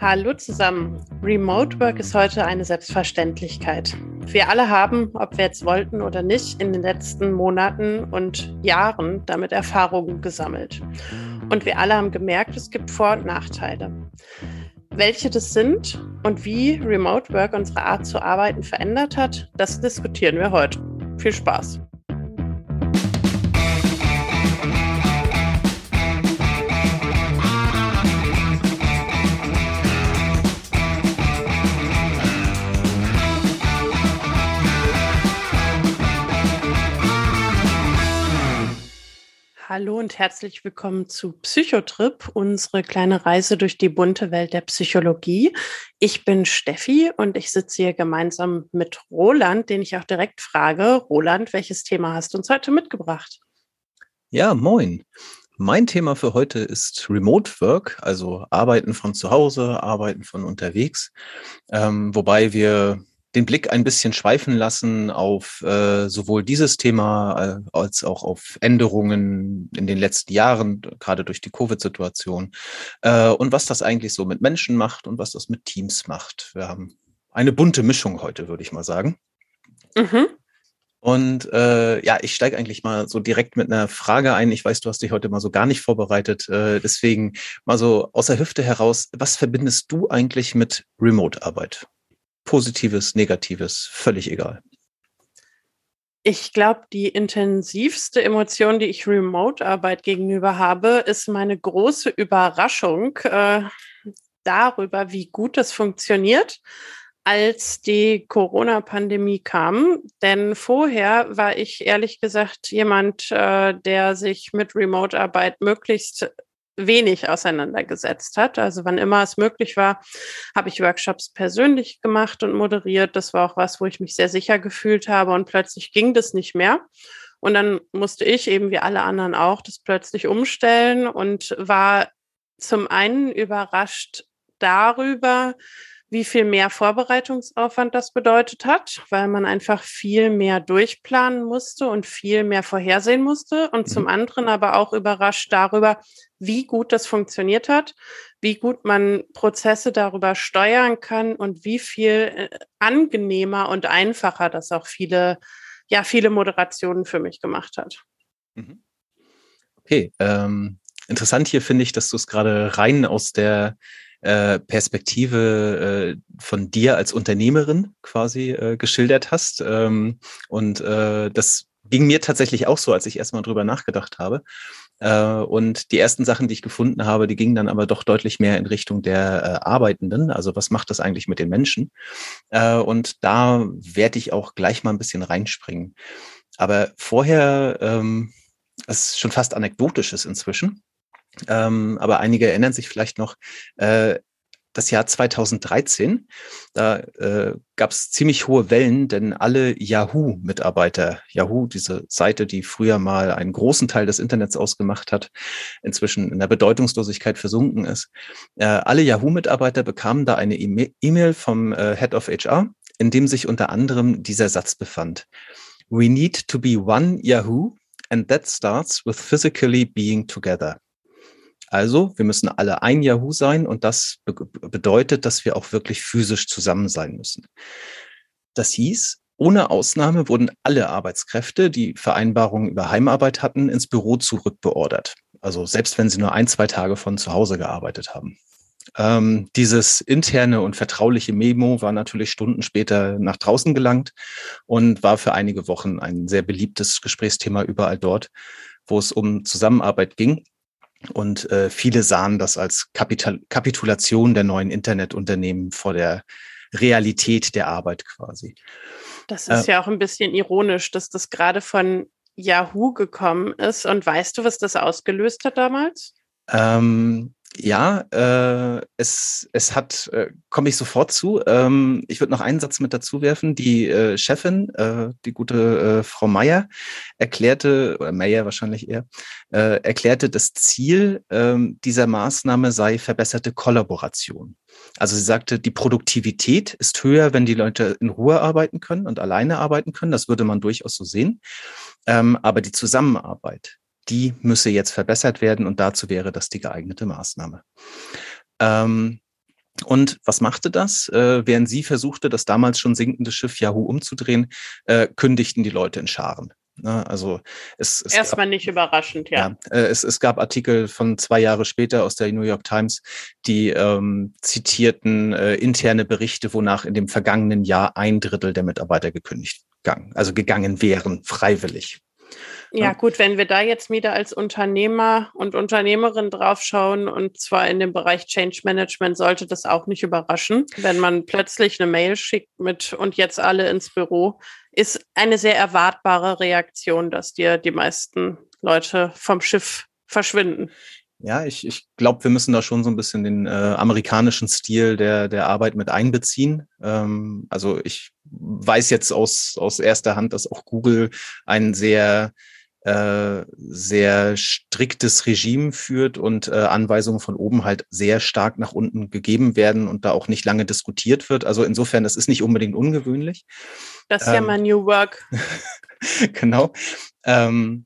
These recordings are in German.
Hallo zusammen. Remote Work ist heute eine Selbstverständlichkeit. Wir alle haben, ob wir jetzt wollten oder nicht, in den letzten Monaten und Jahren damit Erfahrungen gesammelt. Und wir alle haben gemerkt, es gibt Vor- und Nachteile. Welche das sind und wie Remote Work unsere Art zu arbeiten verändert hat, das diskutieren wir heute. Viel Spaß! Hallo und herzlich willkommen zu Psychotrip, unsere kleine Reise durch die bunte Welt der Psychologie. Ich bin Steffi und ich sitze hier gemeinsam mit Roland, den ich auch direkt frage. Roland, welches Thema hast du uns heute mitgebracht? Ja, moin. Mein Thema für heute ist Remote Work, also Arbeiten von zu Hause, Arbeiten von unterwegs, ähm, wobei wir den Blick ein bisschen schweifen lassen auf äh, sowohl dieses Thema äh, als auch auf Änderungen in den letzten Jahren, gerade durch die Covid-Situation äh, und was das eigentlich so mit Menschen macht und was das mit Teams macht. Wir haben eine bunte Mischung heute, würde ich mal sagen. Mhm. Und äh, ja, ich steige eigentlich mal so direkt mit einer Frage ein. Ich weiß, du hast dich heute mal so gar nicht vorbereitet. Äh, deswegen mal so aus der Hüfte heraus, was verbindest du eigentlich mit Remote-Arbeit? Positives, Negatives, völlig egal. Ich glaube, die intensivste Emotion, die ich Remote-Arbeit gegenüber habe, ist meine große Überraschung äh, darüber, wie gut es funktioniert, als die Corona-Pandemie kam. Denn vorher war ich ehrlich gesagt jemand, äh, der sich mit Remote-Arbeit möglichst wenig auseinandergesetzt hat. Also wann immer es möglich war, habe ich Workshops persönlich gemacht und moderiert. Das war auch was, wo ich mich sehr sicher gefühlt habe und plötzlich ging das nicht mehr. Und dann musste ich eben wie alle anderen auch das plötzlich umstellen und war zum einen überrascht darüber, wie viel mehr Vorbereitungsaufwand das bedeutet hat, weil man einfach viel mehr durchplanen musste und viel mehr vorhersehen musste. Und zum mhm. anderen aber auch überrascht darüber, wie gut das funktioniert hat, wie gut man Prozesse darüber steuern kann und wie viel äh, angenehmer und einfacher das auch viele, ja, viele Moderationen für mich gemacht hat. Mhm. Okay, ähm, interessant hier finde ich, dass du es gerade rein aus der äh, Perspektive äh, von dir als Unternehmerin quasi äh, geschildert hast. Ähm, und äh, das ging mir tatsächlich auch so, als ich erstmal drüber nachgedacht habe. Äh, und die ersten Sachen, die ich gefunden habe, die gingen dann aber doch deutlich mehr in Richtung der äh, Arbeitenden. Also was macht das eigentlich mit den Menschen? Und da werde ich auch gleich mal ein bisschen reinspringen. Aber vorher, ähm, es ist schon fast anekdotisches inzwischen. Ähm, aber einige erinnern sich vielleicht noch, äh, das Jahr 2013. Da äh, gab es ziemlich hohe Wellen, denn alle Yahoo-Mitarbeiter, Yahoo, diese Seite, die früher mal einen großen Teil des Internets ausgemacht hat, inzwischen in der Bedeutungslosigkeit versunken ist, äh, alle Yahoo-Mitarbeiter bekamen da eine E-Mail vom äh, Head of HR, in dem sich unter anderem dieser Satz befand. We need to be one Yahoo and that starts with physically being together. Also, wir müssen alle ein Yahoo sein und das be bedeutet, dass wir auch wirklich physisch zusammen sein müssen. Das hieß, ohne Ausnahme wurden alle Arbeitskräfte, die Vereinbarungen über Heimarbeit hatten, ins Büro zurückbeordert. Also selbst wenn sie nur ein, zwei Tage von zu Hause gearbeitet haben. Ähm, dieses interne und vertrauliche Memo war natürlich Stunden später nach draußen gelangt und war für einige Wochen ein sehr beliebtes Gesprächsthema überall dort, wo es um Zusammenarbeit ging. Und äh, viele sahen das als Kapital Kapitulation der neuen Internetunternehmen vor der Realität der Arbeit quasi. Das ist äh, ja auch ein bisschen ironisch, dass das gerade von Yahoo gekommen ist. Und weißt du, was das ausgelöst hat damals? Ähm, ja, äh, es, es hat, äh, komme ich sofort zu. Ähm, ich würde noch einen Satz mit dazu werfen. Die äh, Chefin, äh, die gute äh, Frau Meier, erklärte, oder Meyer wahrscheinlich eher, äh, erklärte, das Ziel äh, dieser Maßnahme sei verbesserte Kollaboration. Also sie sagte, die Produktivität ist höher, wenn die Leute in Ruhe arbeiten können und alleine arbeiten können. Das würde man durchaus so sehen. Ähm, aber die Zusammenarbeit, die müsse jetzt verbessert werden und dazu wäre das die geeignete Maßnahme. Ähm, Und was machte das? Äh, während sie versuchte, das damals schon sinkende Schiff Yahoo umzudrehen, äh, kündigten die Leute in Scharen. Ne? Also es, es erstmal nicht überraschend, ja. ja äh, es, es gab Artikel von zwei Jahre später aus der New York Times, die ähm, zitierten äh, interne Berichte, wonach in dem vergangenen Jahr ein Drittel der Mitarbeiter gekündigt gegangen, also gegangen wären, freiwillig. Ja, gut, wenn wir da jetzt wieder als Unternehmer und Unternehmerin draufschauen und zwar in dem Bereich Change Management, sollte das auch nicht überraschen, wenn man plötzlich eine Mail schickt mit und jetzt alle ins Büro, ist eine sehr erwartbare Reaktion, dass dir die meisten Leute vom Schiff verschwinden. Ja, ich, ich glaube, wir müssen da schon so ein bisschen den äh, amerikanischen Stil der, der Arbeit mit einbeziehen. Ähm, also ich weiß jetzt aus, aus erster Hand, dass auch Google ein sehr äh, sehr striktes Regime führt und äh, Anweisungen von oben halt sehr stark nach unten gegeben werden und da auch nicht lange diskutiert wird. Also insofern, das ist nicht unbedingt ungewöhnlich. Das ist ähm, ja mal New Work. genau. Ähm,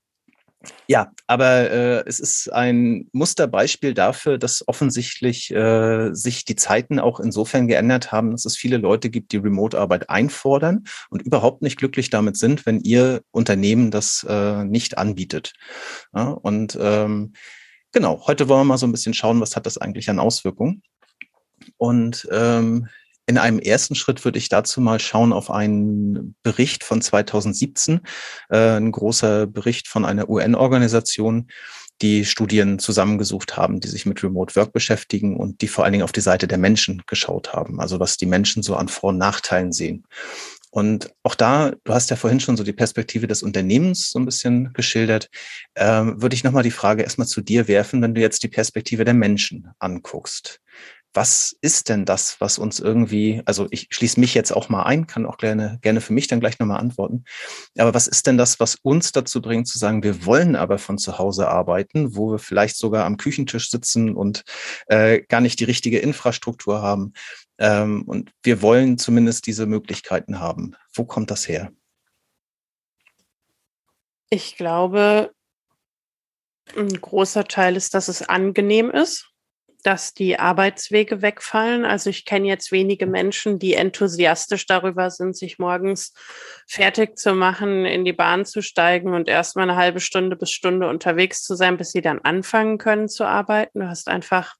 ja, aber äh, es ist ein Musterbeispiel dafür, dass offensichtlich äh, sich die Zeiten auch insofern geändert haben, dass es viele Leute gibt, die Remote-Arbeit einfordern und überhaupt nicht glücklich damit sind, wenn ihr Unternehmen das äh, nicht anbietet. Ja, und ähm, genau, heute wollen wir mal so ein bisschen schauen, was hat das eigentlich an Auswirkungen. Und ähm, in einem ersten Schritt würde ich dazu mal schauen auf einen Bericht von 2017, äh, ein großer Bericht von einer UN-Organisation, die Studien zusammengesucht haben, die sich mit Remote Work beschäftigen und die vor allen Dingen auf die Seite der Menschen geschaut haben, also was die Menschen so an Vor- und Nachteilen sehen. Und auch da, du hast ja vorhin schon so die Perspektive des Unternehmens so ein bisschen geschildert, ähm, würde ich nochmal die Frage erstmal zu dir werfen, wenn du jetzt die Perspektive der Menschen anguckst was ist denn das, was uns irgendwie, also ich schließe mich jetzt auch mal ein, kann auch gerne, gerne für mich dann gleich nochmal antworten. Aber was ist denn das, was uns dazu bringt zu sagen, wir wollen aber von zu Hause arbeiten, wo wir vielleicht sogar am Küchentisch sitzen und äh, gar nicht die richtige Infrastruktur haben. Ähm, und wir wollen zumindest diese Möglichkeiten haben. Wo kommt das her? Ich glaube, ein großer Teil ist, dass es angenehm ist dass die Arbeitswege wegfallen. Also ich kenne jetzt wenige Menschen, die enthusiastisch darüber sind, sich morgens fertig zu machen, in die Bahn zu steigen und erstmal eine halbe Stunde bis Stunde unterwegs zu sein, bis sie dann anfangen können zu arbeiten. Du hast einfach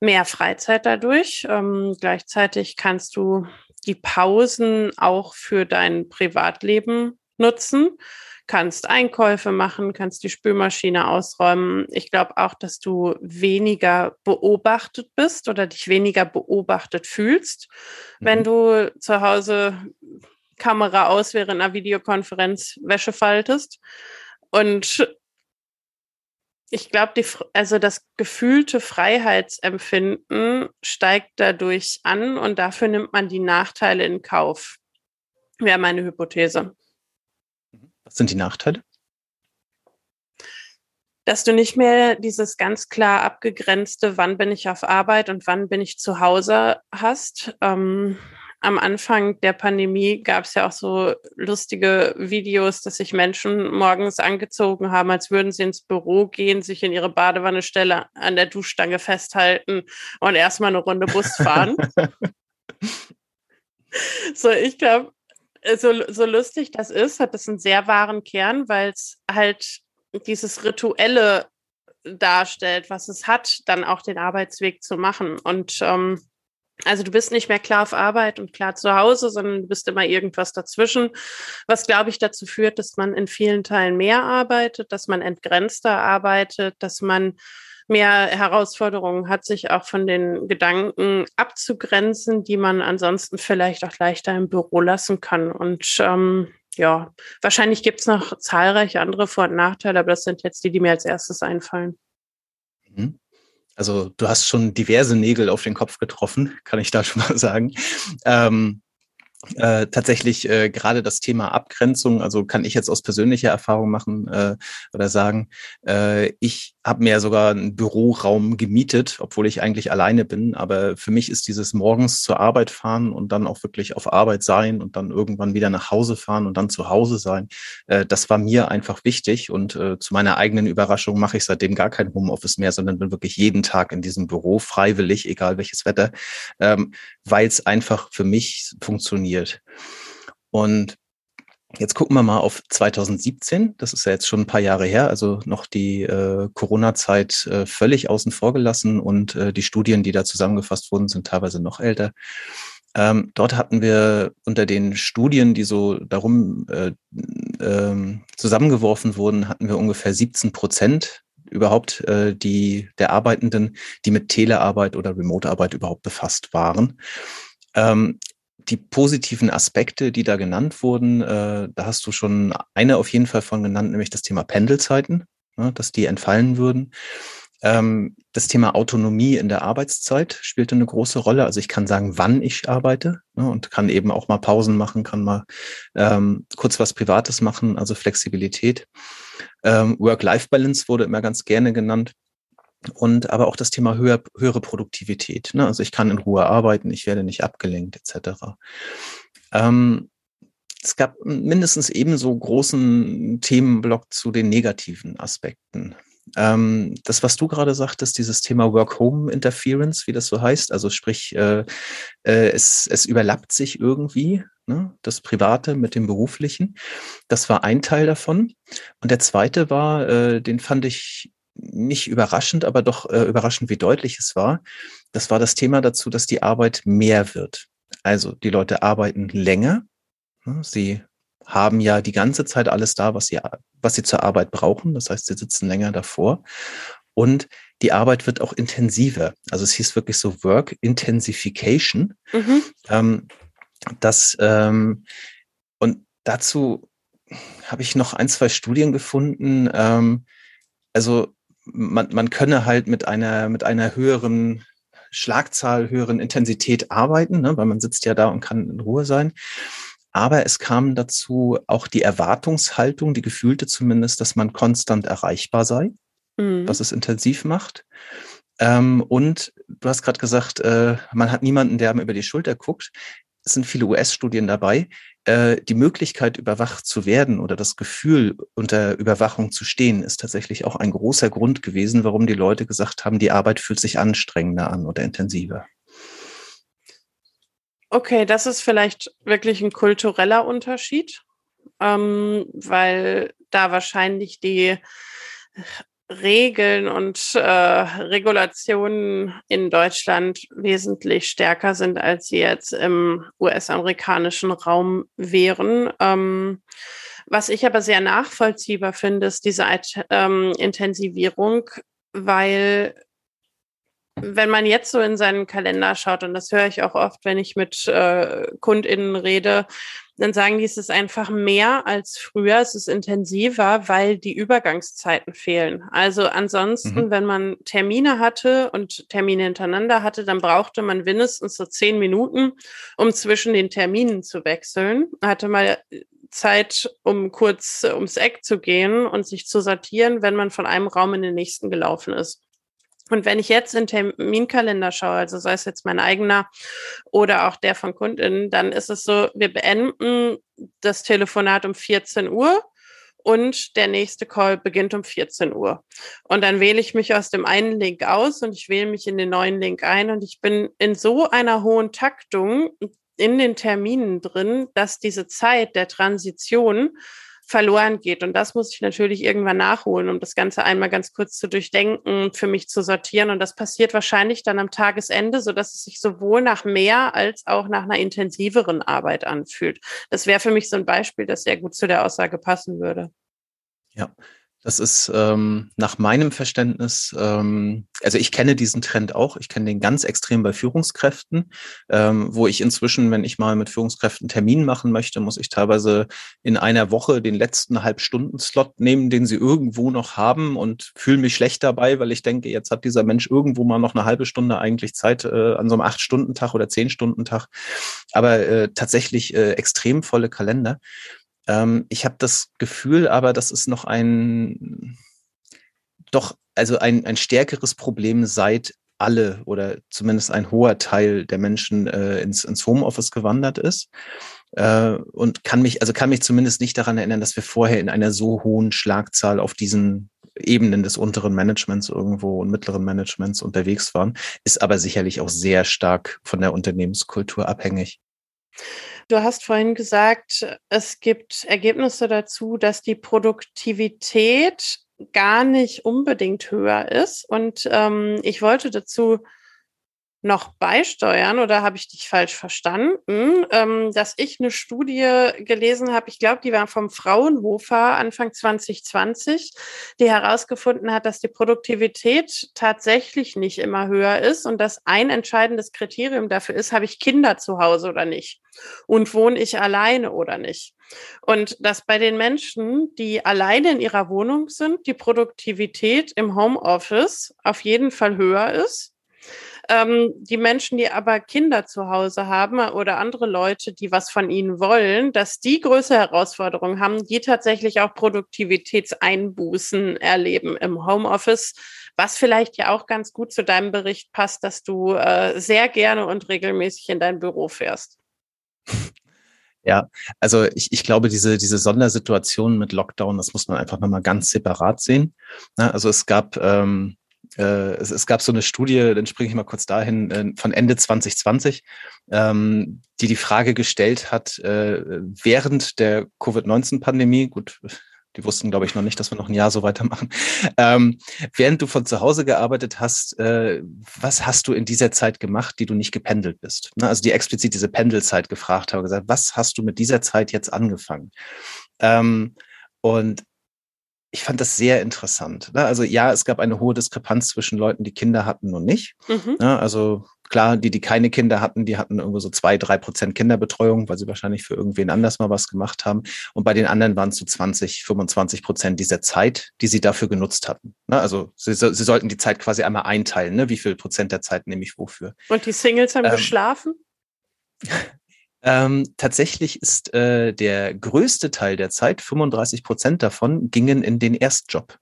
mehr Freizeit dadurch. Ähm, gleichzeitig kannst du die Pausen auch für dein Privatleben nutzen kannst Einkäufe machen, kannst die Spülmaschine ausräumen. Ich glaube auch, dass du weniger beobachtet bist oder dich weniger beobachtet fühlst, mhm. wenn du zu Hause Kamera aus während einer Videokonferenz Wäsche faltest. Und ich glaube, also das gefühlte Freiheitsempfinden steigt dadurch an und dafür nimmt man die Nachteile in Kauf. Wäre meine Hypothese. Was sind die Nachteile? Dass du nicht mehr dieses ganz klar abgegrenzte, wann bin ich auf Arbeit und wann bin ich zu Hause hast. Ähm, am Anfang der Pandemie gab es ja auch so lustige Videos, dass sich Menschen morgens angezogen haben, als würden sie ins Büro gehen, sich in ihre Badewannestelle an der Duschstange festhalten und erstmal eine Runde Bus fahren. so, ich glaube, so, so lustig das ist, hat das einen sehr wahren Kern, weil es halt dieses Rituelle darstellt, was es hat, dann auch den Arbeitsweg zu machen. Und ähm, also du bist nicht mehr klar auf Arbeit und klar zu Hause, sondern du bist immer irgendwas dazwischen, was, glaube ich, dazu führt, dass man in vielen Teilen mehr arbeitet, dass man entgrenzter arbeitet, dass man mehr Herausforderungen hat, sich auch von den Gedanken abzugrenzen, die man ansonsten vielleicht auch leichter im Büro lassen kann. Und ähm, ja, wahrscheinlich gibt es noch zahlreiche andere Vor- und Nachteile, aber das sind jetzt die, die mir als erstes einfallen. Mhm. Also du hast schon diverse Nägel auf den Kopf getroffen, kann ich da schon mal sagen. Ähm, äh, tatsächlich äh, gerade das Thema Abgrenzung, also kann ich jetzt aus persönlicher Erfahrung machen äh, oder sagen, äh, ich habe mir sogar einen Büroraum gemietet, obwohl ich eigentlich alleine bin. Aber für mich ist dieses morgens zur Arbeit fahren und dann auch wirklich auf Arbeit sein und dann irgendwann wieder nach Hause fahren und dann zu Hause sein, äh, das war mir einfach wichtig. Und äh, zu meiner eigenen Überraschung mache ich seitdem gar kein Homeoffice mehr, sondern bin wirklich jeden Tag in diesem Büro, freiwillig, egal welches Wetter, ähm, weil es einfach für mich funktioniert. Und Jetzt gucken wir mal auf 2017. Das ist ja jetzt schon ein paar Jahre her, also noch die äh, Corona-Zeit äh, völlig außen vor gelassen und äh, die Studien, die da zusammengefasst wurden, sind teilweise noch älter. Ähm, dort hatten wir unter den Studien, die so darum äh, äh, zusammengeworfen wurden, hatten wir ungefähr 17 Prozent überhaupt äh, die der Arbeitenden, die mit Telearbeit oder Remote-Arbeit überhaupt befasst waren. Ähm, die positiven Aspekte, die da genannt wurden, äh, da hast du schon eine auf jeden Fall von genannt, nämlich das Thema Pendelzeiten, ne, dass die entfallen würden. Ähm, das Thema Autonomie in der Arbeitszeit spielte eine große Rolle. Also ich kann sagen, wann ich arbeite ne, und kann eben auch mal Pausen machen, kann mal ähm, kurz was Privates machen, also Flexibilität. Ähm, Work-Life-Balance wurde immer ganz gerne genannt und aber auch das Thema höher, höhere Produktivität. Ne? Also ich kann in Ruhe arbeiten, ich werde nicht abgelenkt etc. Ähm, es gab mindestens ebenso großen Themenblock zu den negativen Aspekten. Ähm, das, was du gerade sagtest, dieses Thema Work-Home-Interference, wie das so heißt, also sprich, äh, äh, es, es überlappt sich irgendwie, ne? das Private mit dem Beruflichen. Das war ein Teil davon. Und der zweite war, äh, den fand ich nicht überraschend, aber doch äh, überraschend, wie deutlich es war. Das war das Thema dazu, dass die Arbeit mehr wird. Also die Leute arbeiten länger. Sie haben ja die ganze Zeit alles da, was sie, was sie zur Arbeit brauchen. Das heißt, sie sitzen länger davor. Und die Arbeit wird auch intensiver. Also es hieß wirklich so Work Intensification. Mhm. Ähm, das, ähm, und dazu habe ich noch ein, zwei Studien gefunden. Ähm, also man, man könne halt mit einer, mit einer höheren Schlagzahl, höheren Intensität arbeiten, ne, weil man sitzt ja da und kann in Ruhe sein. Aber es kam dazu auch die Erwartungshaltung, die gefühlte zumindest, dass man konstant erreichbar sei, mhm. was es intensiv macht. Ähm, und du hast gerade gesagt, äh, man hat niemanden, der einem über die Schulter guckt. Es sind viele US-Studien dabei, äh, die Möglichkeit, überwacht zu werden oder das Gefühl, unter Überwachung zu stehen, ist tatsächlich auch ein großer Grund gewesen, warum die Leute gesagt haben, die Arbeit fühlt sich anstrengender an oder intensiver. Okay, das ist vielleicht wirklich ein kultureller Unterschied, ähm, weil da wahrscheinlich die Regeln und äh, Regulationen in Deutschland wesentlich stärker sind, als sie jetzt im US-amerikanischen Raum wären. Ähm, was ich aber sehr nachvollziehbar finde, ist diese ähm, Intensivierung, weil wenn man jetzt so in seinen Kalender schaut, und das höre ich auch oft, wenn ich mit äh, KundInnen rede, dann sagen die, es ist einfach mehr als früher, es ist intensiver, weil die Übergangszeiten fehlen. Also ansonsten, mhm. wenn man Termine hatte und Termine hintereinander hatte, dann brauchte man mindestens so zehn Minuten, um zwischen den Terminen zu wechseln. Hatte mal Zeit, um kurz ums Eck zu gehen und sich zu sortieren, wenn man von einem Raum in den nächsten gelaufen ist. Und wenn ich jetzt in Terminkalender schaue, also sei es jetzt mein eigener oder auch der von Kundinnen, dann ist es so, wir beenden das Telefonat um 14 Uhr und der nächste Call beginnt um 14 Uhr. Und dann wähle ich mich aus dem einen Link aus und ich wähle mich in den neuen Link ein und ich bin in so einer hohen Taktung in den Terminen drin, dass diese Zeit der Transition verloren geht. Und das muss ich natürlich irgendwann nachholen, um das Ganze einmal ganz kurz zu durchdenken, für mich zu sortieren. Und das passiert wahrscheinlich dann am Tagesende, so dass es sich sowohl nach mehr als auch nach einer intensiveren Arbeit anfühlt. Das wäre für mich so ein Beispiel, das sehr gut zu der Aussage passen würde. Ja, das ist ähm, nach meinem Verständnis, ähm, also ich kenne diesen Trend auch, ich kenne den ganz extrem bei Führungskräften, ähm, wo ich inzwischen, wenn ich mal mit Führungskräften Termin machen möchte, muss ich teilweise in einer Woche den letzten Halbstunden-Slot nehmen, den sie irgendwo noch haben und fühle mich schlecht dabei, weil ich denke, jetzt hat dieser Mensch irgendwo mal noch eine halbe Stunde eigentlich Zeit äh, an so einem Acht-Stunden-Tag oder Zehn-Stunden-Tag, aber äh, tatsächlich äh, extrem volle Kalender. Ähm, ich habe das Gefühl, aber das ist noch ein doch also ein, ein stärkeres Problem seit alle oder zumindest ein hoher Teil der Menschen äh, ins, ins Homeoffice gewandert ist. Äh, und kann mich, also kann mich zumindest nicht daran erinnern, dass wir vorher in einer so hohen Schlagzahl auf diesen Ebenen des unteren Managements irgendwo und mittleren Managements unterwegs waren, ist aber sicherlich auch sehr stark von der Unternehmenskultur abhängig. Du hast vorhin gesagt, es gibt Ergebnisse dazu, dass die Produktivität gar nicht unbedingt höher ist. Und ähm, ich wollte dazu noch beisteuern oder habe ich dich falsch verstanden, ähm, dass ich eine Studie gelesen habe, ich glaube, die war vom Fraunhofer Anfang 2020, die herausgefunden hat, dass die Produktivität tatsächlich nicht immer höher ist und dass ein entscheidendes Kriterium dafür ist, habe ich Kinder zu Hause oder nicht und wohne ich alleine oder nicht. Und dass bei den Menschen, die alleine in ihrer Wohnung sind, die Produktivität im Homeoffice auf jeden Fall höher ist ähm, die Menschen, die aber Kinder zu Hause haben oder andere Leute, die was von ihnen wollen, dass die größere Herausforderungen haben, die tatsächlich auch Produktivitätseinbußen erleben im Homeoffice, was vielleicht ja auch ganz gut zu deinem Bericht passt, dass du äh, sehr gerne und regelmäßig in dein Büro fährst. Ja, also ich, ich glaube, diese, diese Sondersituation mit Lockdown, das muss man einfach nochmal ganz separat sehen. also es gab ähm, äh, es, es, gab so eine Studie, dann springe ich mal kurz dahin, äh, von Ende 2020, ähm, die die Frage gestellt hat, äh, während der Covid-19-Pandemie, gut, die wussten, glaube ich, noch nicht, dass wir noch ein Jahr so weitermachen. Ähm, während du von zu Hause gearbeitet hast, äh, was hast du in dieser Zeit gemacht, die du nicht gependelt bist? Ne? Also die explizit diese Pendelzeit gefragt haben, gesagt, was hast du mit dieser Zeit jetzt angefangen? Ähm, und ich fand das sehr interessant. Ne? Also ja, es gab eine hohe Diskrepanz zwischen Leuten, die Kinder hatten und nicht. Mhm. Ne? Also klar, die, die keine Kinder hatten, die hatten irgendwo so zwei, drei Prozent Kinderbetreuung, weil sie wahrscheinlich für irgendwen anders mal was gemacht haben. Und bei den anderen waren es so 20, 25 Prozent dieser Zeit, die sie dafür genutzt hatten. Ne? Also sie, sie sollten die Zeit quasi einmal einteilen. Ne? Wie viel Prozent der Zeit nehme ich wofür? Und die Singles haben ähm, geschlafen? Ähm, tatsächlich ist äh, der größte Teil der Zeit, 35 Prozent davon, gingen in den Erstjob.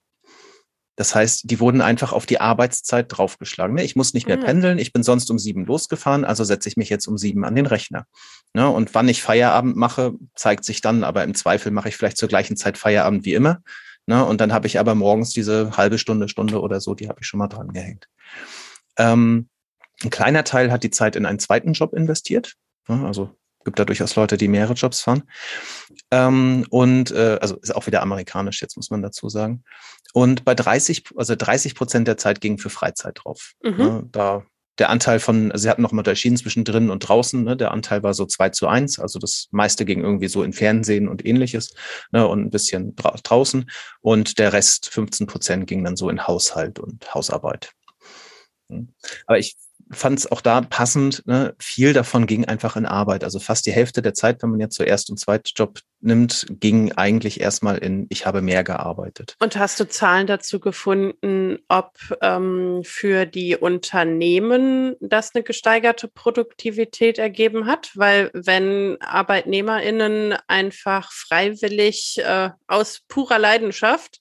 Das heißt, die wurden einfach auf die Arbeitszeit draufgeschlagen. Ne? Ich muss nicht mehr mhm. pendeln, ich bin sonst um sieben losgefahren, also setze ich mich jetzt um sieben an den Rechner. Ne? Und wann ich Feierabend mache, zeigt sich dann, aber im Zweifel mache ich vielleicht zur gleichen Zeit Feierabend wie immer. Ne? Und dann habe ich aber morgens diese halbe Stunde, Stunde oder so, die habe ich schon mal dran gehängt. Ähm, ein kleiner Teil hat die Zeit in einen zweiten Job investiert. Also gibt da durchaus Leute, die mehrere Jobs fahren. Ähm, und äh, also ist auch wieder amerikanisch, jetzt muss man dazu sagen. Und bei 30, also 30 Prozent der Zeit ging für Freizeit drauf. Mhm. Ne, da der Anteil von, also sie hatten noch mal unterschieden zwischen drinnen und draußen, ne, der Anteil war so zwei zu eins, also das meiste ging irgendwie so in Fernsehen und ähnliches ne, und ein bisschen dra draußen und der Rest, 15 Prozent, ging dann so in Haushalt und Hausarbeit. Hm. Aber ich fand es auch da passend, ne? viel davon ging einfach in Arbeit. Also fast die Hälfte der Zeit, wenn man jetzt zuerst und Zweitjob nimmt, ging eigentlich erstmal in, ich habe mehr gearbeitet. Und hast du Zahlen dazu gefunden, ob ähm, für die Unternehmen das eine gesteigerte Produktivität ergeben hat? Weil wenn ArbeitnehmerInnen einfach freiwillig äh, aus purer Leidenschaft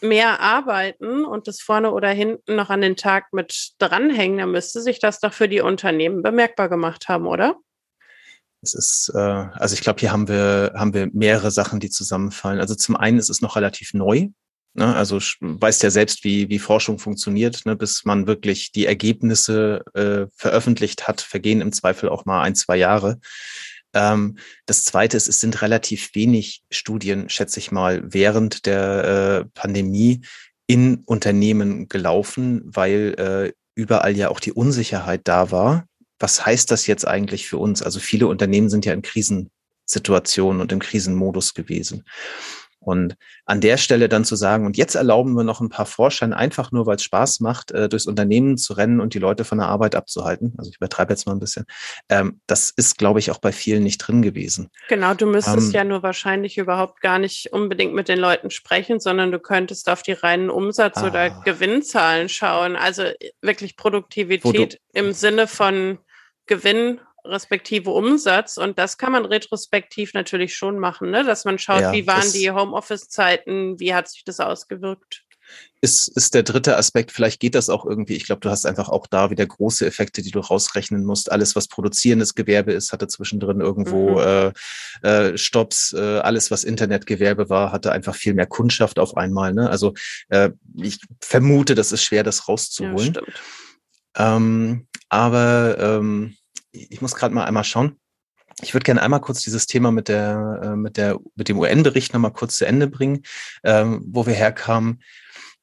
mehr arbeiten und das vorne oder hinten noch an den Tag mit dranhängen, dann müsste sich das doch für die Unternehmen bemerkbar gemacht haben, oder? Es ist, äh, also ich glaube, hier haben wir, haben wir mehrere Sachen, die zusammenfallen. Also zum einen ist es noch relativ neu. Ne? Also weißt ja selbst, wie, wie Forschung funktioniert, ne? bis man wirklich die Ergebnisse äh, veröffentlicht hat, vergehen im Zweifel auch mal ein, zwei Jahre. Ähm, das Zweite ist, es sind relativ wenig Studien, schätze ich mal, während der äh, Pandemie in Unternehmen gelaufen, weil äh, überall ja auch die Unsicherheit da war. Was heißt das jetzt eigentlich für uns? Also viele Unternehmen sind ja in Krisensituationen und im Krisenmodus gewesen. Und an der Stelle dann zu sagen, und jetzt erlauben wir noch ein paar Forschern einfach nur, weil es Spaß macht, äh, durchs Unternehmen zu rennen und die Leute von der Arbeit abzuhalten. Also ich übertreibe jetzt mal ein bisschen. Ähm, das ist, glaube ich, auch bei vielen nicht drin gewesen. Genau, du müsstest ähm, ja nur wahrscheinlich überhaupt gar nicht unbedingt mit den Leuten sprechen, sondern du könntest auf die reinen Umsatz- ah, oder Gewinnzahlen schauen. Also wirklich Produktivität im Sinne von Gewinn respektive Umsatz. Und das kann man retrospektiv natürlich schon machen, ne? dass man schaut, ja, wie waren die Homeoffice-Zeiten, wie hat sich das ausgewirkt. ist, ist der dritte Aspekt. Vielleicht geht das auch irgendwie. Ich glaube, du hast einfach auch da wieder große Effekte, die du rausrechnen musst. Alles, was produzierendes Gewerbe ist, hatte zwischendrin irgendwo mhm. äh, äh, Stops. Äh, alles, was Internetgewerbe war, hatte einfach viel mehr Kundschaft auf einmal. Ne? Also äh, ich vermute, das ist schwer, das rauszuholen. Ja, stimmt. Ähm, aber ähm, ich muss gerade mal einmal schauen. Ich würde gerne einmal kurz dieses Thema mit der, äh, mit der, mit dem UN-Bericht nochmal kurz zu Ende bringen, ähm, wo wir herkamen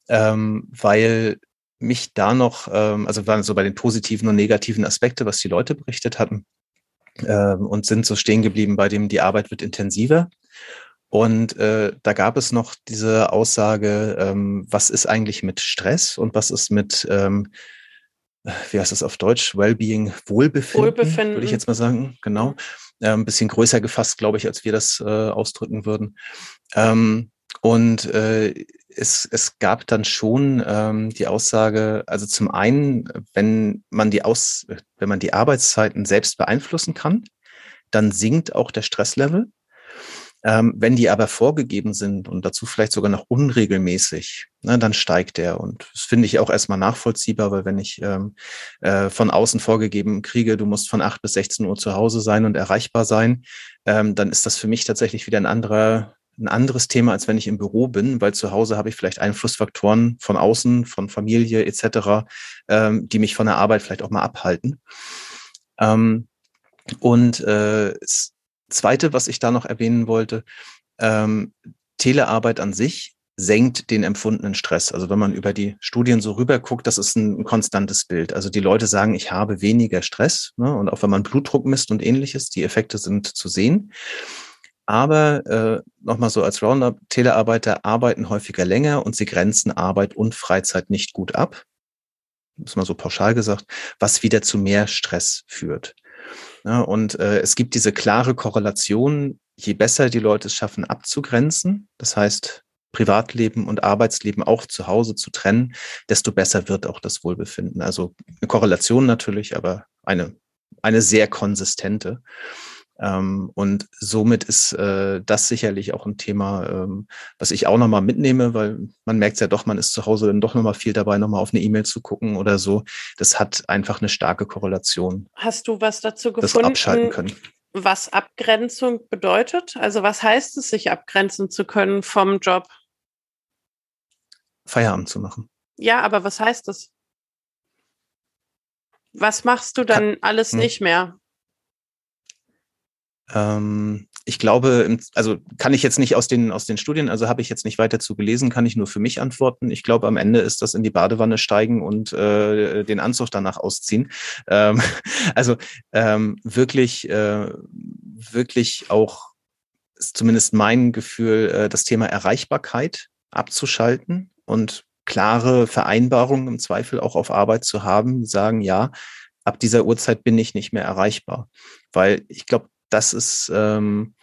ähm, weil mich da noch, ähm, also waren so bei den positiven und negativen Aspekte, was die Leute berichtet hatten, ähm, und sind so stehen geblieben bei dem, die Arbeit wird intensiver. Und äh, da gab es noch diese Aussage, ähm, was ist eigentlich mit Stress und was ist mit, ähm, wie heißt das auf Deutsch, Wellbeing, Wohlbefinden, Wohlbefinden. würde ich jetzt mal sagen, genau. Äh, ein bisschen größer gefasst, glaube ich, als wir das äh, ausdrücken würden. Ähm, und äh, es, es gab dann schon ähm, die Aussage, also zum einen, wenn man die Aus, wenn man die Arbeitszeiten selbst beeinflussen kann, dann sinkt auch der Stresslevel. Ähm, wenn die aber vorgegeben sind und dazu vielleicht sogar noch unregelmäßig, ne, dann steigt der. Und das finde ich auch erstmal nachvollziehbar, weil wenn ich ähm, äh, von außen vorgegeben kriege, du musst von 8 bis 16 Uhr zu Hause sein und erreichbar sein, ähm, dann ist das für mich tatsächlich wieder ein anderer ein anderes Thema, als wenn ich im Büro bin, weil zu Hause habe ich vielleicht Einflussfaktoren von außen, von Familie etc., ähm, die mich von der Arbeit vielleicht auch mal abhalten. Ähm, und äh, das Zweite, was ich da noch erwähnen wollte, ähm, Telearbeit an sich senkt den empfundenen Stress. Also wenn man über die Studien so rüber guckt, das ist ein, konstantes Bild. Also die Leute sagen, ich habe weniger Stress. Ne? Und auch wenn man Blutdruck misst und ähnliches, die Effekte sind zu sehen. Aber äh, nochmal so als Roundup, Telearbeiter arbeiten häufiger länger und sie grenzen Arbeit und Freizeit nicht gut ab. Das ist mal so pauschal gesagt, was wieder zu mehr Stress führt. Ja, und äh, es gibt diese klare Korrelation, je besser die Leute es schaffen abzugrenzen, das heißt Privatleben und Arbeitsleben auch zu Hause zu trennen, desto besser wird auch das Wohlbefinden. Also eine Korrelation natürlich, aber eine, eine sehr konsistente. Ähm, und somit ist äh, das sicherlich auch ein Thema, ähm, was ich auch nochmal mitnehme, weil man merkt ja doch, man ist zu Hause dann doch nochmal viel dabei, nochmal auf eine E-Mail zu gucken oder so. Das hat einfach eine starke Korrelation. Hast du was dazu gefunden? Das abschalten können. Was Abgrenzung bedeutet? Also was heißt es, sich abgrenzen zu können vom Job? Feierabend zu machen. Ja, aber was heißt das? Was machst du dann alles hm. nicht mehr? Ähm, ich glaube, also kann ich jetzt nicht aus den, aus den Studien, also habe ich jetzt nicht weiter zu gelesen, kann ich nur für mich antworten. Ich glaube, am Ende ist das in die Badewanne steigen und äh, den Anzug danach ausziehen. Ähm, also ähm, wirklich, äh, wirklich auch ist zumindest mein Gefühl, äh, das Thema Erreichbarkeit abzuschalten und klare Vereinbarungen im Zweifel auch auf Arbeit zu haben, sagen, ja, ab dieser Uhrzeit bin ich nicht mehr erreichbar. Weil ich glaube, das ist ähm,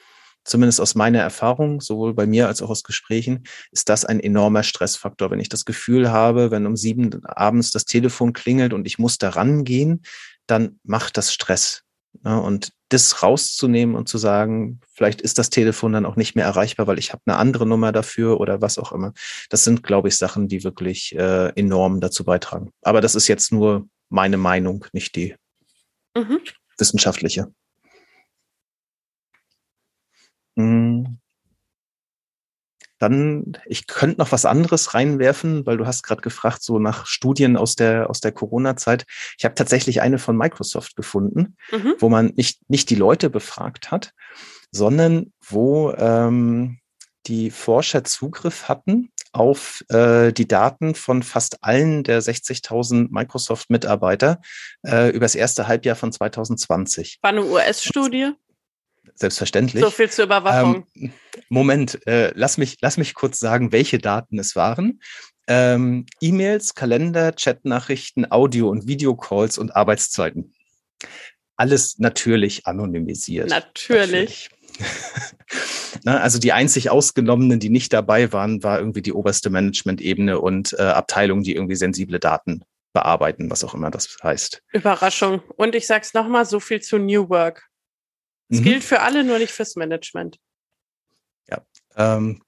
zumindest aus meiner Erfahrung, sowohl bei mir als auch aus Gesprächen, ist das ein enormer Stressfaktor. Wenn ich das Gefühl habe, wenn um sieben abends das Telefon klingelt und ich muss da rangehen, dann macht das Stress. Ja, und das rauszunehmen und zu sagen, vielleicht ist das Telefon dann auch nicht mehr erreichbar, weil ich habe eine andere Nummer dafür oder was auch immer. Das sind, glaube ich, Sachen, die wirklich äh, enorm dazu beitragen. Aber das ist jetzt nur meine Meinung, nicht die mhm. wissenschaftliche. Hm. Dann, ich könnte noch was anderes reinwerfen, weil du hast gerade gefragt, so nach Studien aus der, aus der Corona-Zeit. Ich habe tatsächlich eine von Microsoft gefunden, mhm. wo man nicht, nicht die Leute befragt hat, sondern wo ähm, die Forscher Zugriff hatten auf äh, die Daten von fast allen der 60.000 Microsoft-Mitarbeiter äh, über das erste Halbjahr von 2020. War eine US-Studie? Selbstverständlich. So viel zur Überwachung. Ähm, Moment, äh, lass, mich, lass mich kurz sagen, welche Daten es waren. Ähm, E-Mails, Kalender, Chatnachrichten, Audio- und Videocalls und Arbeitszeiten. Alles natürlich anonymisiert. Natürlich. Na, also die einzig Ausgenommenen, die nicht dabei waren, war irgendwie die oberste Management-Ebene und äh, Abteilungen, die irgendwie sensible Daten bearbeiten, was auch immer das heißt. Überraschung. Und ich sag's nochmal, so viel zu New Work. Es mhm. gilt für alle, nur nicht fürs Management. Ja. Ähm,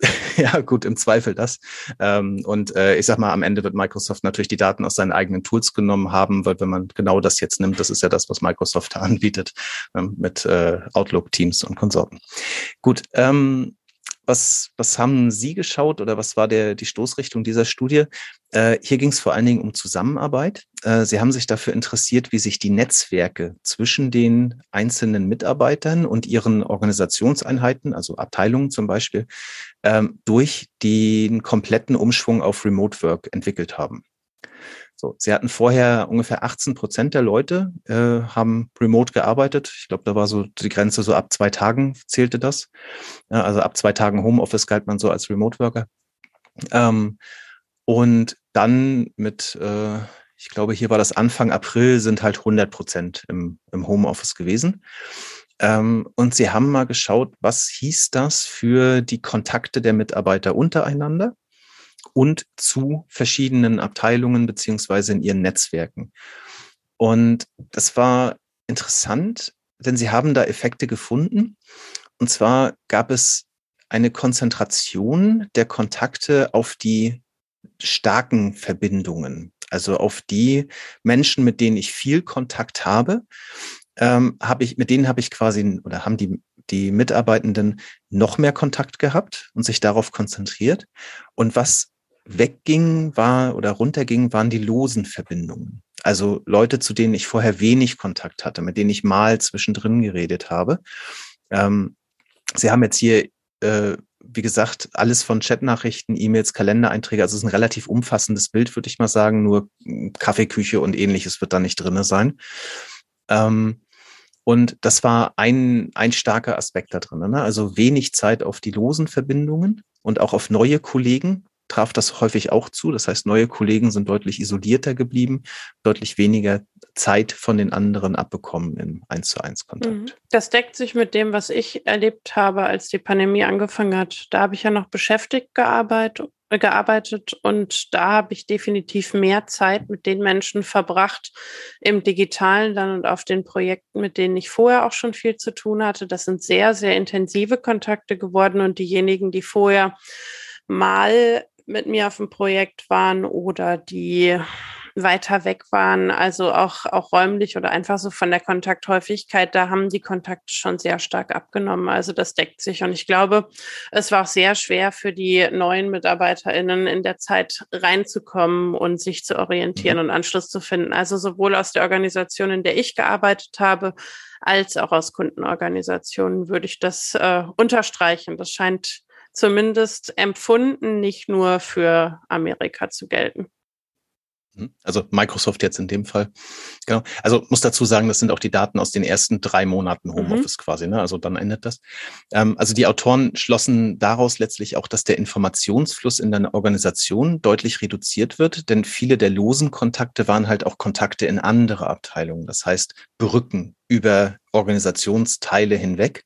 ja, gut, im Zweifel das. Ähm, und äh, ich sag mal, am Ende wird Microsoft natürlich die Daten aus seinen eigenen Tools genommen haben, weil wenn man genau das jetzt nimmt, das ist ja das, was Microsoft anbietet ähm, mit äh, Outlook, Teams und Konsorten. Gut, ähm, was, was haben Sie geschaut oder was war der, die Stoßrichtung dieser Studie? Äh, hier ging es vor allen Dingen um Zusammenarbeit. Äh, Sie haben sich dafür interessiert, wie sich die Netzwerke zwischen den einzelnen Mitarbeitern und ihren Organisationseinheiten, also Abteilungen zum Beispiel, ähm, durch den kompletten Umschwung auf Remote Work entwickelt haben. So, sie hatten vorher ungefähr 18 Prozent der Leute äh, haben remote gearbeitet. Ich glaube, da war so die Grenze so ab zwei Tagen zählte das. Ja, also ab zwei Tagen Homeoffice galt man so als Remote Worker. Ähm, und dann mit, äh, ich glaube, hier war das Anfang April, sind halt 100 Prozent im, im Homeoffice gewesen. Ähm, und sie haben mal geschaut, was hieß das für die Kontakte der Mitarbeiter untereinander und zu verschiedenen Abteilungen beziehungsweise in ihren Netzwerken. Und das war interessant, denn sie haben da Effekte gefunden. Und zwar gab es eine Konzentration der Kontakte auf die starken Verbindungen, also auf die Menschen, mit denen ich viel Kontakt habe, ähm, habe ich, mit denen habe ich quasi oder haben die, die Mitarbeitenden noch mehr Kontakt gehabt und sich darauf konzentriert. Und was wegging war oder runterging, waren die losen Verbindungen. Also Leute, zu denen ich vorher wenig Kontakt hatte, mit denen ich mal zwischendrin geredet habe. Ähm, Sie haben jetzt hier, äh, wie gesagt, alles von Chatnachrichten, E-Mails, Kalendereinträge. Also es ist ein relativ umfassendes Bild, würde ich mal sagen. Nur Kaffeeküche und ähnliches wird da nicht drinne sein. Ähm, und das war ein, ein starker Aspekt da drin. Ne? Also wenig Zeit auf die losen Verbindungen und auch auf neue Kollegen, traf das häufig auch zu. Das heißt, neue Kollegen sind deutlich isolierter geblieben, deutlich weniger Zeit von den anderen abbekommen im 1 zu 1 Kontakt. Mhm. Das deckt sich mit dem, was ich erlebt habe, als die Pandemie angefangen hat. Da habe ich ja noch beschäftigt gearbeitet, äh, gearbeitet und da habe ich definitiv mehr Zeit mit den Menschen verbracht im digitalen dann und auf den Projekten, mit denen ich vorher auch schon viel zu tun hatte. Das sind sehr, sehr intensive Kontakte geworden und diejenigen, die vorher mal mit mir auf dem Projekt waren oder die weiter weg waren, also auch, auch räumlich oder einfach so von der Kontakthäufigkeit, da haben die Kontakte schon sehr stark abgenommen. Also das deckt sich. Und ich glaube, es war auch sehr schwer für die neuen MitarbeiterInnen in der Zeit reinzukommen und sich zu orientieren mhm. und Anschluss zu finden. Also sowohl aus der Organisation, in der ich gearbeitet habe, als auch aus Kundenorganisationen würde ich das äh, unterstreichen. Das scheint zumindest empfunden nicht nur für Amerika zu gelten. Mhm. Also Microsoft jetzt in dem Fall. Genau. Also muss dazu sagen, das sind auch die Daten aus den ersten drei Monaten Homeoffice mhm. quasi. Ne? Also dann endet das. Ähm, also die Autoren schlossen daraus letztlich auch, dass der Informationsfluss in der Organisation deutlich reduziert wird, denn viele der losen Kontakte waren halt auch Kontakte in andere Abteilungen. Das heißt Brücken über Organisationsteile hinweg.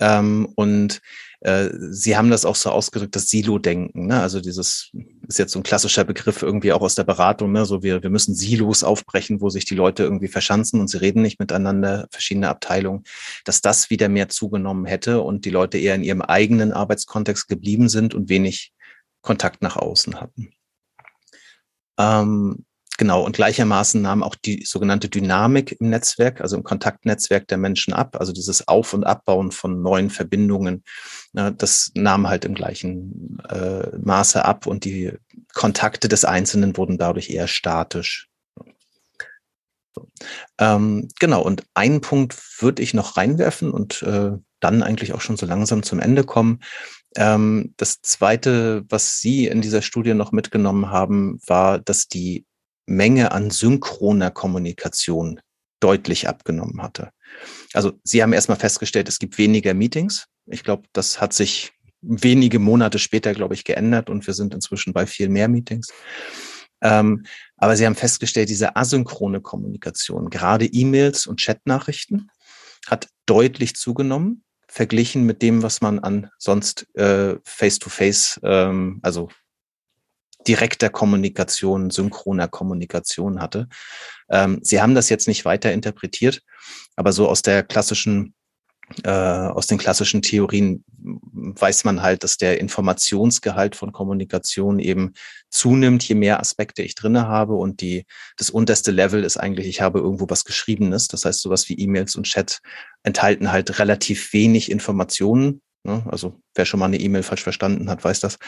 Ähm, und äh, Sie haben das auch so ausgedrückt, das Silo-Denken. Ne? Also dieses ist jetzt so ein klassischer Begriff irgendwie auch aus der Beratung. Ne? So wir, wir müssen Silos aufbrechen, wo sich die Leute irgendwie verschanzen und sie reden nicht miteinander, verschiedene Abteilungen, dass das wieder mehr zugenommen hätte und die Leute eher in ihrem eigenen Arbeitskontext geblieben sind und wenig Kontakt nach außen hatten. Ähm, Genau, und gleichermaßen nahm auch die sogenannte Dynamik im Netzwerk, also im Kontaktnetzwerk der Menschen ab, also dieses Auf- und Abbauen von neuen Verbindungen, das nahm halt im gleichen äh, Maße ab und die Kontakte des Einzelnen wurden dadurch eher statisch. Ähm, genau, und einen Punkt würde ich noch reinwerfen und äh, dann eigentlich auch schon so langsam zum Ende kommen. Ähm, das Zweite, was Sie in dieser Studie noch mitgenommen haben, war, dass die Menge an synchroner Kommunikation deutlich abgenommen hatte. Also Sie haben erstmal festgestellt, es gibt weniger Meetings. Ich glaube, das hat sich wenige Monate später, glaube ich, geändert und wir sind inzwischen bei viel mehr Meetings. Ähm, aber Sie haben festgestellt, diese asynchrone Kommunikation, gerade E-Mails und Chatnachrichten, hat deutlich zugenommen, verglichen mit dem, was man an sonst äh, Face-to-Face, -face, ähm, also direkter Kommunikation, synchroner Kommunikation hatte. Ähm, Sie haben das jetzt nicht weiter interpretiert, aber so aus der klassischen äh, aus den klassischen Theorien weiß man halt, dass der Informationsgehalt von Kommunikation eben zunimmt, je mehr Aspekte ich drinne habe. Und die, das unterste Level ist eigentlich, ich habe irgendwo was Geschriebenes. Das heißt, sowas wie E-Mails und Chat enthalten halt relativ wenig Informationen. Ne? Also wer schon mal eine E-Mail falsch verstanden hat, weiß das.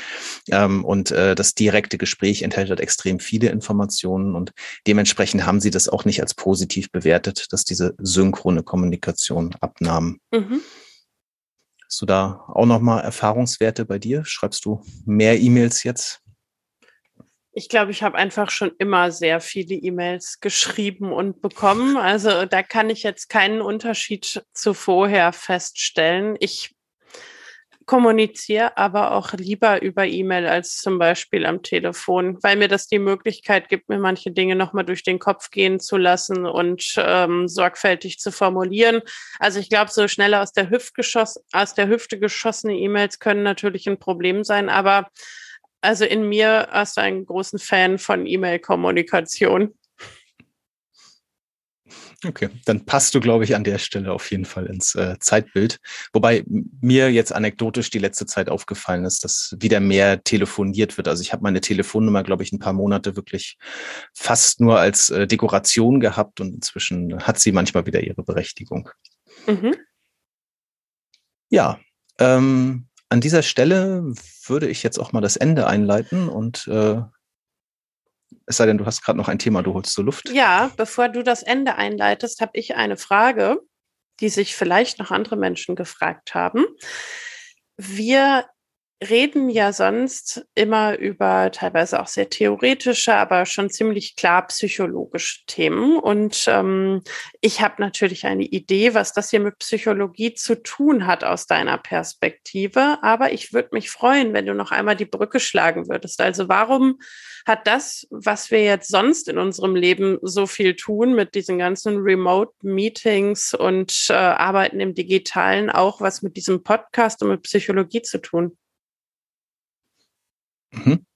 Ähm, und äh, das direkte Gespräch enthält halt extrem viele Informationen und dementsprechend haben sie das auch nicht als positiv bewertet, dass diese synchrone Kommunikation abnahm. Mhm. Hast du da auch nochmal Erfahrungswerte bei dir? Schreibst du mehr E-Mails jetzt? Ich glaube, ich habe einfach schon immer sehr viele E-Mails geschrieben und bekommen. Also da kann ich jetzt keinen Unterschied zu vorher feststellen. Ich kommuniziere aber auch lieber über E-Mail als zum Beispiel am Telefon, weil mir das die Möglichkeit gibt, mir manche Dinge nochmal durch den Kopf gehen zu lassen und ähm, sorgfältig zu formulieren. Also ich glaube, so schnell aus der, aus der Hüfte geschossene E-Mails können natürlich ein Problem sein, aber also in mir hast du einen großen Fan von E-Mail-Kommunikation. Okay, dann passt du, glaube ich, an der Stelle auf jeden Fall ins äh, Zeitbild. Wobei mir jetzt anekdotisch die letzte Zeit aufgefallen ist, dass wieder mehr telefoniert wird. Also ich habe meine Telefonnummer, glaube ich, ein paar Monate wirklich fast nur als äh, Dekoration gehabt und inzwischen hat sie manchmal wieder ihre Berechtigung. Mhm. Ja, ähm, an dieser Stelle würde ich jetzt auch mal das Ende einleiten und äh, es sei denn, du hast gerade noch ein Thema, du holst zur Luft. Ja, bevor du das Ende einleitest, habe ich eine Frage, die sich vielleicht noch andere Menschen gefragt haben. Wir reden ja sonst immer über teilweise auch sehr theoretische, aber schon ziemlich klar psychologische Themen. Und ähm, ich habe natürlich eine Idee, was das hier mit Psychologie zu tun hat aus deiner Perspektive. Aber ich würde mich freuen, wenn du noch einmal die Brücke schlagen würdest. Also warum hat das, was wir jetzt sonst in unserem Leben so viel tun mit diesen ganzen Remote-Meetings und äh, Arbeiten im Digitalen, auch was mit diesem Podcast und mit Psychologie zu tun? Mhm.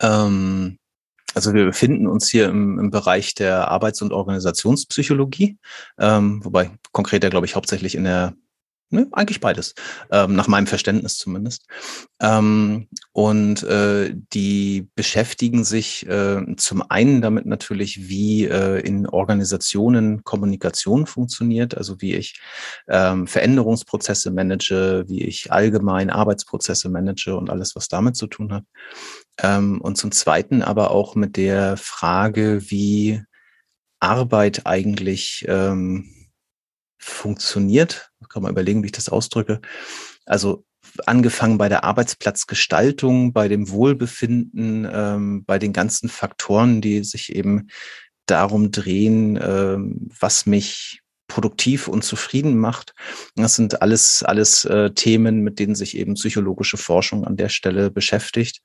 Ähm, also wir befinden uns hier im, im Bereich der Arbeits- und Organisationspsychologie, ähm, wobei konkret ja, glaube ich, hauptsächlich in der Ne, eigentlich beides, ähm, nach meinem Verständnis zumindest. Ähm, und äh, die beschäftigen sich äh, zum einen damit natürlich, wie äh, in Organisationen Kommunikation funktioniert, also wie ich ähm, Veränderungsprozesse manage, wie ich allgemein Arbeitsprozesse manage und alles, was damit zu tun hat. Ähm, und zum Zweiten aber auch mit der Frage, wie Arbeit eigentlich ähm, funktioniert. Kann man überlegen, wie ich das ausdrücke. Also angefangen bei der Arbeitsplatzgestaltung, bei dem Wohlbefinden, ähm, bei den ganzen Faktoren, die sich eben darum drehen, ähm, was mich produktiv und zufrieden macht. Das sind alles, alles äh, Themen, mit denen sich eben psychologische Forschung an der Stelle beschäftigt.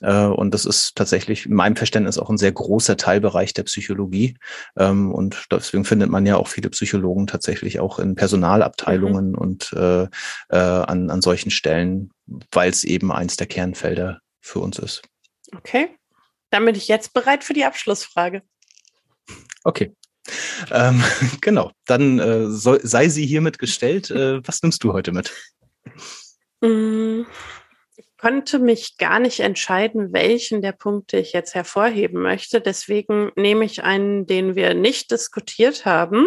Äh, und das ist tatsächlich in meinem Verständnis auch ein sehr großer Teilbereich der Psychologie. Ähm, und deswegen findet man ja auch viele Psychologen tatsächlich auch in Personalabteilungen mhm. und äh, äh, an, an solchen Stellen, weil es eben eins der Kernfelder für uns ist. Okay. Dann bin ich jetzt bereit für die Abschlussfrage. Okay. Ähm, genau, dann äh, soll, sei sie hiermit gestellt. Äh, was nimmst du heute mit? Mm, ich konnte mich gar nicht entscheiden, welchen der Punkte ich jetzt hervorheben möchte. Deswegen nehme ich einen, den wir nicht diskutiert haben,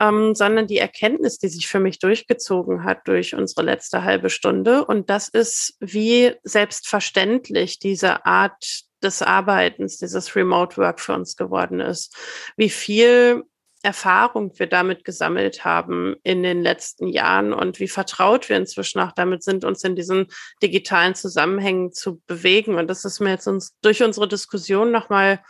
ähm, sondern die Erkenntnis, die sich für mich durchgezogen hat durch unsere letzte halbe Stunde. Und das ist, wie selbstverständlich diese Art des Arbeitens, dieses Remote Work für uns geworden ist. Wie viel Erfahrung wir damit gesammelt haben in den letzten Jahren und wie vertraut wir inzwischen auch damit sind, uns in diesen digitalen Zusammenhängen zu bewegen. Und das ist mir jetzt uns durch unsere Diskussion nochmal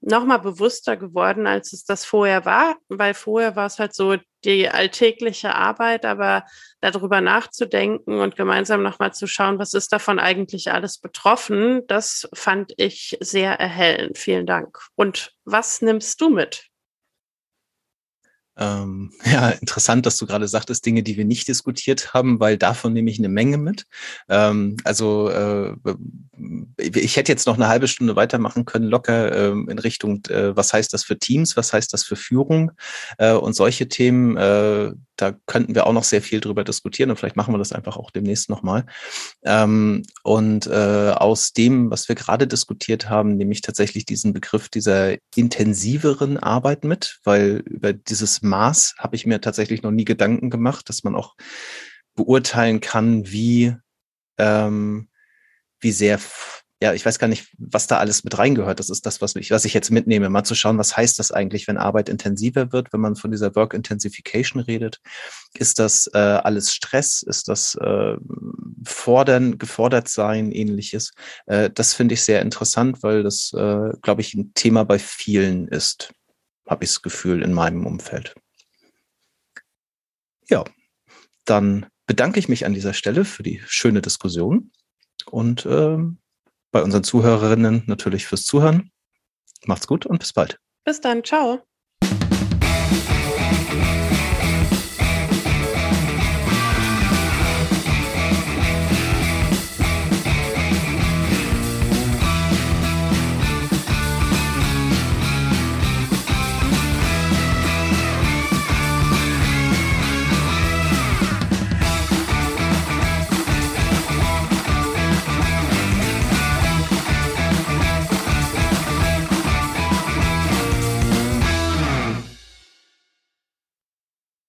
noch mal bewusster geworden, als es das vorher war, weil vorher war es halt so die alltägliche Arbeit, aber darüber nachzudenken und gemeinsam nochmal zu schauen, was ist davon eigentlich alles betroffen, das fand ich sehr erhellend. Vielen Dank. Und was nimmst du mit? Ähm, ja, interessant, dass du gerade sagtest, Dinge, die wir nicht diskutiert haben, weil davon nehme ich eine Menge mit. Ähm, also äh, ich hätte jetzt noch eine halbe Stunde weitermachen können, locker ähm, in Richtung, äh, was heißt das für Teams, was heißt das für Führung äh, und solche Themen. Äh, da könnten wir auch noch sehr viel drüber diskutieren und vielleicht machen wir das einfach auch demnächst nochmal. Ähm, und äh, aus dem, was wir gerade diskutiert haben, nehme ich tatsächlich diesen Begriff dieser intensiveren Arbeit mit, weil über dieses Maß habe ich mir tatsächlich noch nie Gedanken gemacht, dass man auch beurteilen kann, wie, ähm, wie sehr ja, ich weiß gar nicht, was da alles mit reingehört. Das ist das, was ich, was ich jetzt mitnehme, mal zu schauen, was heißt das eigentlich, wenn Arbeit intensiver wird, wenn man von dieser Work Intensification redet. Ist das äh, alles Stress? Ist das äh, fordern, gefordert sein, ähnliches? Äh, das finde ich sehr interessant, weil das, äh, glaube ich, ein Thema bei vielen ist, habe ich das Gefühl in meinem Umfeld. Ja, dann bedanke ich mich an dieser Stelle für die schöne Diskussion und ähm, bei unseren Zuhörerinnen natürlich fürs Zuhören. Macht's gut und bis bald. Bis dann. Ciao.